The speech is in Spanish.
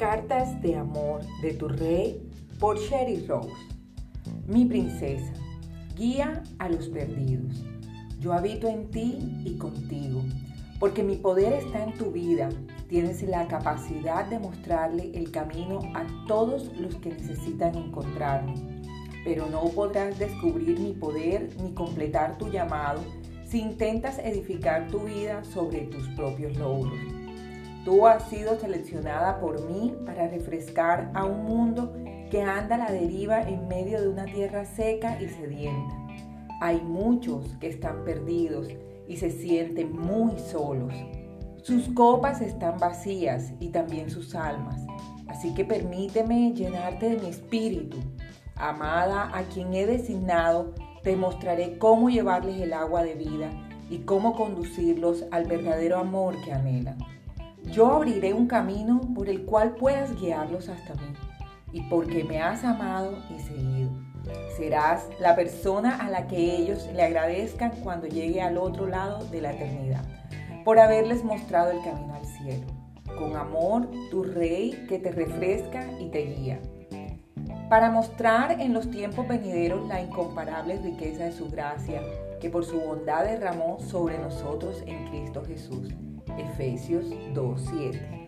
Cartas de amor de tu rey por Sherry Rose. Mi princesa, guía a los perdidos. Yo habito en ti y contigo, porque mi poder está en tu vida. Tienes la capacidad de mostrarle el camino a todos los que necesitan encontrarme. Pero no podrás descubrir mi poder ni completar tu llamado si intentas edificar tu vida sobre tus propios logros. Tú has sido seleccionada por mí para refrescar a un mundo que anda a la deriva en medio de una tierra seca y sedienta. Hay muchos que están perdidos y se sienten muy solos. Sus copas están vacías y también sus almas. Así que permíteme llenarte de mi espíritu. Amada a quien he designado, te mostraré cómo llevarles el agua de vida y cómo conducirlos al verdadero amor que anhelan. Yo abriré un camino por el cual puedas guiarlos hasta mí, y porque me has amado y seguido. Serás la persona a la que ellos le agradezcan cuando llegue al otro lado de la eternidad, por haberles mostrado el camino al cielo. Con amor, tu Rey que te refresca y te guía. Para mostrar en los tiempos venideros la incomparable riqueza de su gracia, que por su bondad derramó sobre nosotros en Cristo Jesús Efesios 2.7.